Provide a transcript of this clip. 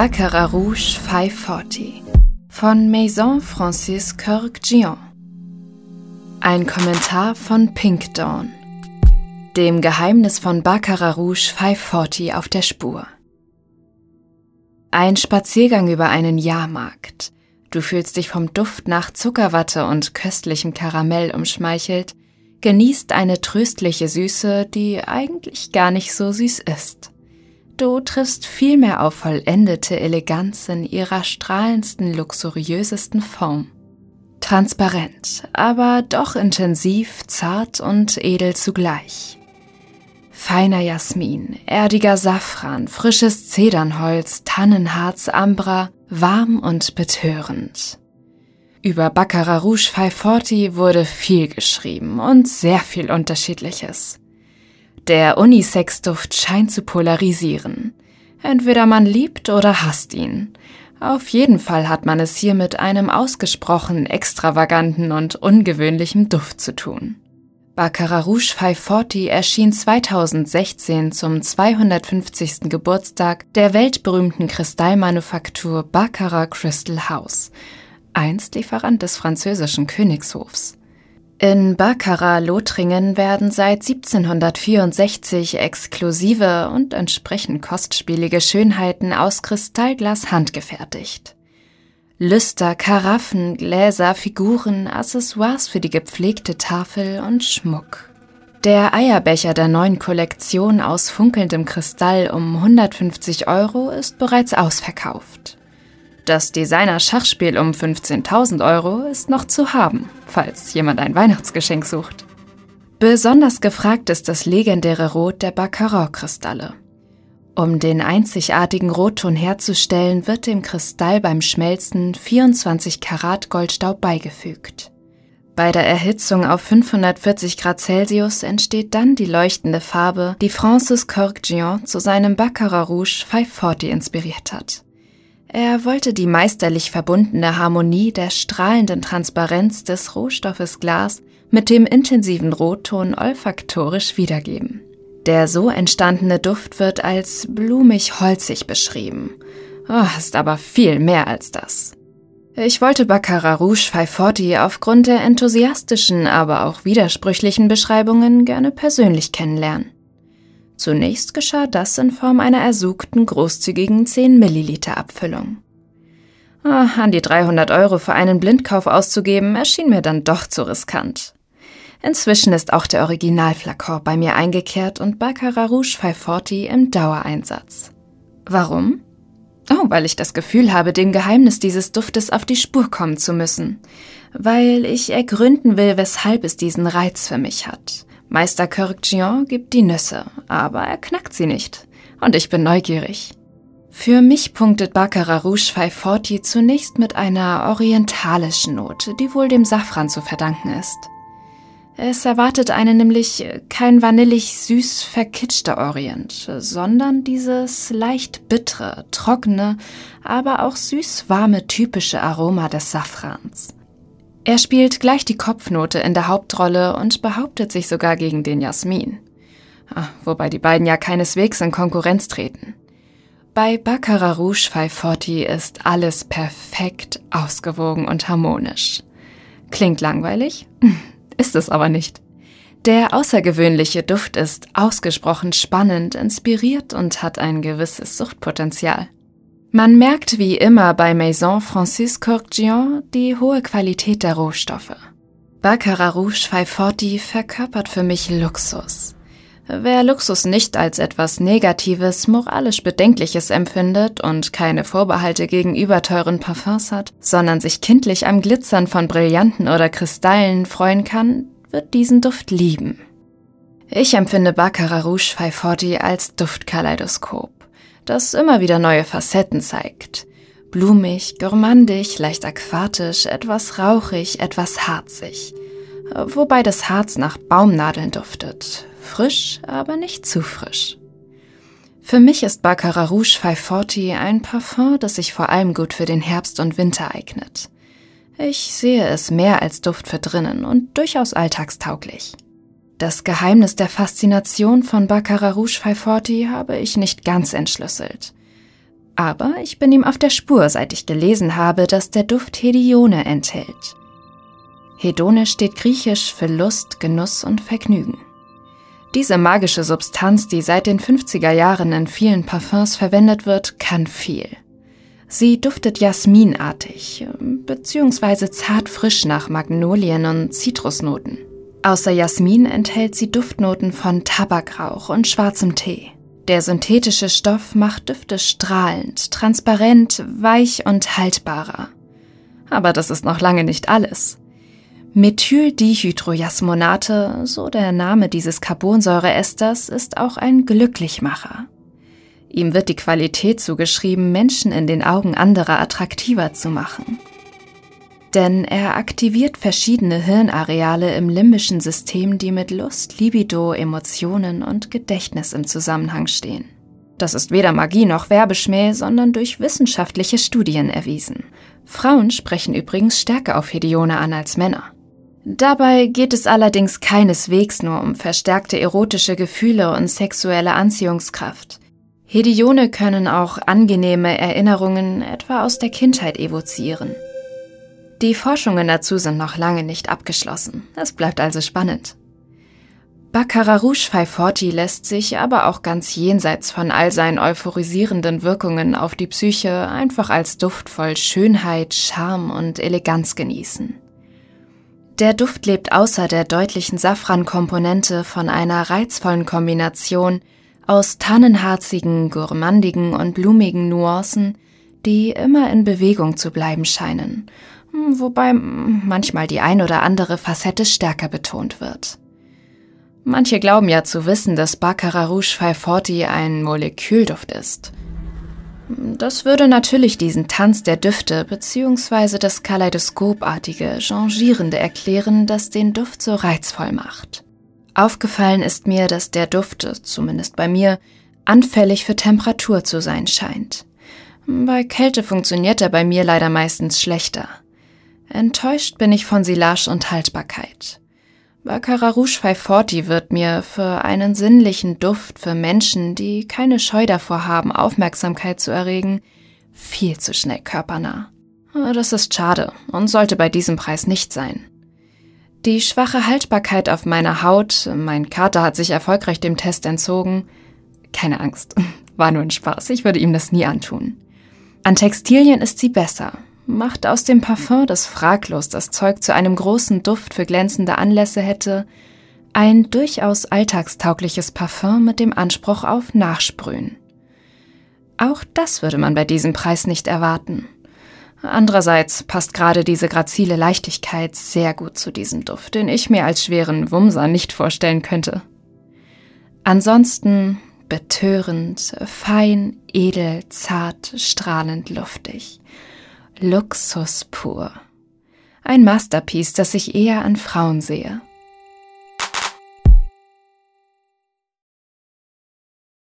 Baccarat Rouge 540 von Maison Francis Kirk Gion. Ein Kommentar von Pink Dawn. Dem Geheimnis von Baccarat Rouge 540 auf der Spur. Ein Spaziergang über einen Jahrmarkt. Du fühlst dich vom Duft nach Zuckerwatte und köstlichem Karamell umschmeichelt, genießt eine tröstliche Süße, die eigentlich gar nicht so süß ist. Du triffst vielmehr auf vollendete Eleganz in ihrer strahlendsten, luxuriösesten Form. Transparent, aber doch intensiv, zart und edel zugleich. Feiner Jasmin, erdiger Safran, frisches Zedernholz, Tannenharz, Ambra, warm und betörend. Über Baccarat Rouge 540 wurde viel geschrieben und sehr viel Unterschiedliches. Der Unisex-Duft scheint zu polarisieren. Entweder man liebt oder hasst ihn. Auf jeden Fall hat man es hier mit einem ausgesprochen extravaganten und ungewöhnlichen Duft zu tun. Baccarat Rouge 540 erschien 2016 zum 250. Geburtstag der weltberühmten Kristallmanufaktur Baccarat Crystal House, einst Lieferant des französischen Königshofs. In Baccarat-Lothringen werden seit 1764 exklusive und entsprechend kostspielige Schönheiten aus Kristallglas handgefertigt. Lüster, Karaffen, Gläser, Figuren, Accessoires für die gepflegte Tafel und Schmuck. Der Eierbecher der neuen Kollektion aus funkelndem Kristall um 150 Euro ist bereits ausverkauft. Das Designer-Schachspiel um 15.000 Euro ist noch zu haben, falls jemand ein Weihnachtsgeschenk sucht. Besonders gefragt ist das legendäre Rot der Baccarat-Kristalle. Um den einzigartigen Rotton herzustellen, wird dem Kristall beim Schmelzen 24 Karat Goldstaub beigefügt. Bei der Erhitzung auf 540 Grad Celsius entsteht dann die leuchtende Farbe, die Francis Cork-Gion zu seinem Baccarat Rouge 540 inspiriert hat. Er wollte die meisterlich verbundene Harmonie der strahlenden Transparenz des Rohstoffes Glas mit dem intensiven Rotton olfaktorisch wiedergeben. Der so entstandene Duft wird als blumig-holzig beschrieben. Oh, ist aber viel mehr als das. Ich wollte Baccarat Rouge 540 aufgrund der enthusiastischen, aber auch widersprüchlichen Beschreibungen gerne persönlich kennenlernen. Zunächst geschah das in Form einer ersuchten, großzügigen 10 Milliliter Abfüllung. Ah, an die 300 Euro für einen Blindkauf auszugeben, erschien mir dann doch zu riskant. Inzwischen ist auch der Originalflakor bei mir eingekehrt und Baccarat Rouge 540 im Dauereinsatz. Warum? Oh, weil ich das Gefühl habe, dem Geheimnis dieses Duftes auf die Spur kommen zu müssen. Weil ich ergründen will, weshalb es diesen Reiz für mich hat. Meister Kirkjian gibt die Nüsse, aber er knackt sie nicht. Und ich bin neugierig. Für mich punktet Baccarat Rouge 540 zunächst mit einer orientalischen Note, die wohl dem Safran zu verdanken ist. Es erwartet einen nämlich kein vanillig süß verkitschter Orient, sondern dieses leicht bittere, trockene, aber auch süß-warme typische Aroma des Safrans. Er spielt gleich die Kopfnote in der Hauptrolle und behauptet sich sogar gegen den Jasmin. Ah, wobei die beiden ja keineswegs in Konkurrenz treten. Bei Baccarat Rouge 540 ist alles perfekt ausgewogen und harmonisch. Klingt langweilig? Ist es aber nicht. Der außergewöhnliche Duft ist ausgesprochen spannend, inspiriert und hat ein gewisses Suchtpotenzial. Man merkt wie immer bei Maison Francis Corgion die hohe Qualität der Rohstoffe. Baccarat Rouge 540 verkörpert für mich Luxus. Wer Luxus nicht als etwas Negatives, moralisch Bedenkliches empfindet und keine Vorbehalte gegenüber teuren Parfums hat, sondern sich kindlich am Glitzern von Brillanten oder Kristallen freuen kann, wird diesen Duft lieben. Ich empfinde Baccarat Rouge 540 als Duftkaleidoskop das immer wieder neue Facetten zeigt. Blumig, gourmandig, leicht aquatisch, etwas rauchig, etwas harzig. Wobei das Harz nach Baumnadeln duftet. Frisch, aber nicht zu frisch. Für mich ist Baccarat Rouge 540 ein Parfum, das sich vor allem gut für den Herbst und Winter eignet. Ich sehe es mehr als Duft für drinnen und durchaus alltagstauglich. Das Geheimnis der Faszination von Baccarat Rouge 540 habe ich nicht ganz entschlüsselt. Aber ich bin ihm auf der Spur, seit ich gelesen habe, dass der Duft Hedione enthält. Hedone steht griechisch für Lust, Genuss und Vergnügen. Diese magische Substanz, die seit den 50er Jahren in vielen Parfums verwendet wird, kann viel. Sie duftet jasminartig, beziehungsweise zart frisch nach Magnolien und Zitrusnoten. Außer Jasmin enthält sie Duftnoten von Tabakrauch und schwarzem Tee. Der synthetische Stoff macht Düfte strahlend, transparent, weich und haltbarer. Aber das ist noch lange nicht alles. Methyldihydrojasmonate, so der Name dieses Carbonsäureesters, ist auch ein Glücklichmacher. Ihm wird die Qualität zugeschrieben, Menschen in den Augen anderer attraktiver zu machen. Denn er aktiviert verschiedene Hirnareale im limbischen System, die mit Lust, Libido, Emotionen und Gedächtnis im Zusammenhang stehen. Das ist weder Magie noch Werbeschmäh, sondern durch wissenschaftliche Studien erwiesen. Frauen sprechen übrigens stärker auf Hedione an als Männer. Dabei geht es allerdings keineswegs nur um verstärkte erotische Gefühle und sexuelle Anziehungskraft. Hedione können auch angenehme Erinnerungen etwa aus der Kindheit evozieren. Die Forschungen dazu sind noch lange nicht abgeschlossen. Es bleibt also spannend. Baccarat Rouge 540 lässt sich aber auch ganz jenseits von all seinen euphorisierenden Wirkungen auf die Psyche einfach als Duft voll Schönheit, Charme und Eleganz genießen. Der Duft lebt außer der deutlichen Safran-Komponente von einer reizvollen Kombination aus tannenharzigen, gourmandigen und blumigen Nuancen, die immer in Bewegung zu bleiben scheinen, wobei manchmal die ein oder andere Facette stärker betont wird. Manche glauben ja zu wissen, dass Baccarat Rouge 540 ein Molekülduft ist – das würde natürlich diesen Tanz der Düfte bzw. das kaleidoskopartige, changierende erklären, das den Duft so reizvoll macht. Aufgefallen ist mir, dass der Duft, zumindest bei mir, anfällig für Temperatur zu sein scheint. Bei Kälte funktioniert er bei mir leider meistens schlechter. Enttäuscht bin ich von Silage und Haltbarkeit. Baccarat Rouge 540 wird mir für einen sinnlichen Duft für Menschen, die keine Scheu davor haben, Aufmerksamkeit zu erregen, viel zu schnell körpernah. Das ist schade und sollte bei diesem Preis nicht sein. Die schwache Haltbarkeit auf meiner Haut, mein Kater hat sich erfolgreich dem Test entzogen. Keine Angst, war nur ein Spaß, ich würde ihm das nie antun. An Textilien ist sie besser, macht aus dem Parfum, das fraglos das Zeug zu einem großen Duft für glänzende Anlässe hätte, ein durchaus alltagstaugliches Parfum mit dem Anspruch auf Nachsprühen. Auch das würde man bei diesem Preis nicht erwarten. Andererseits passt gerade diese grazile Leichtigkeit sehr gut zu diesem Duft, den ich mir als schweren Wumser nicht vorstellen könnte. Ansonsten betörend, fein, edel, zart, strahlend luftig. Luxus pur. Ein Masterpiece, das ich eher an Frauen sehe.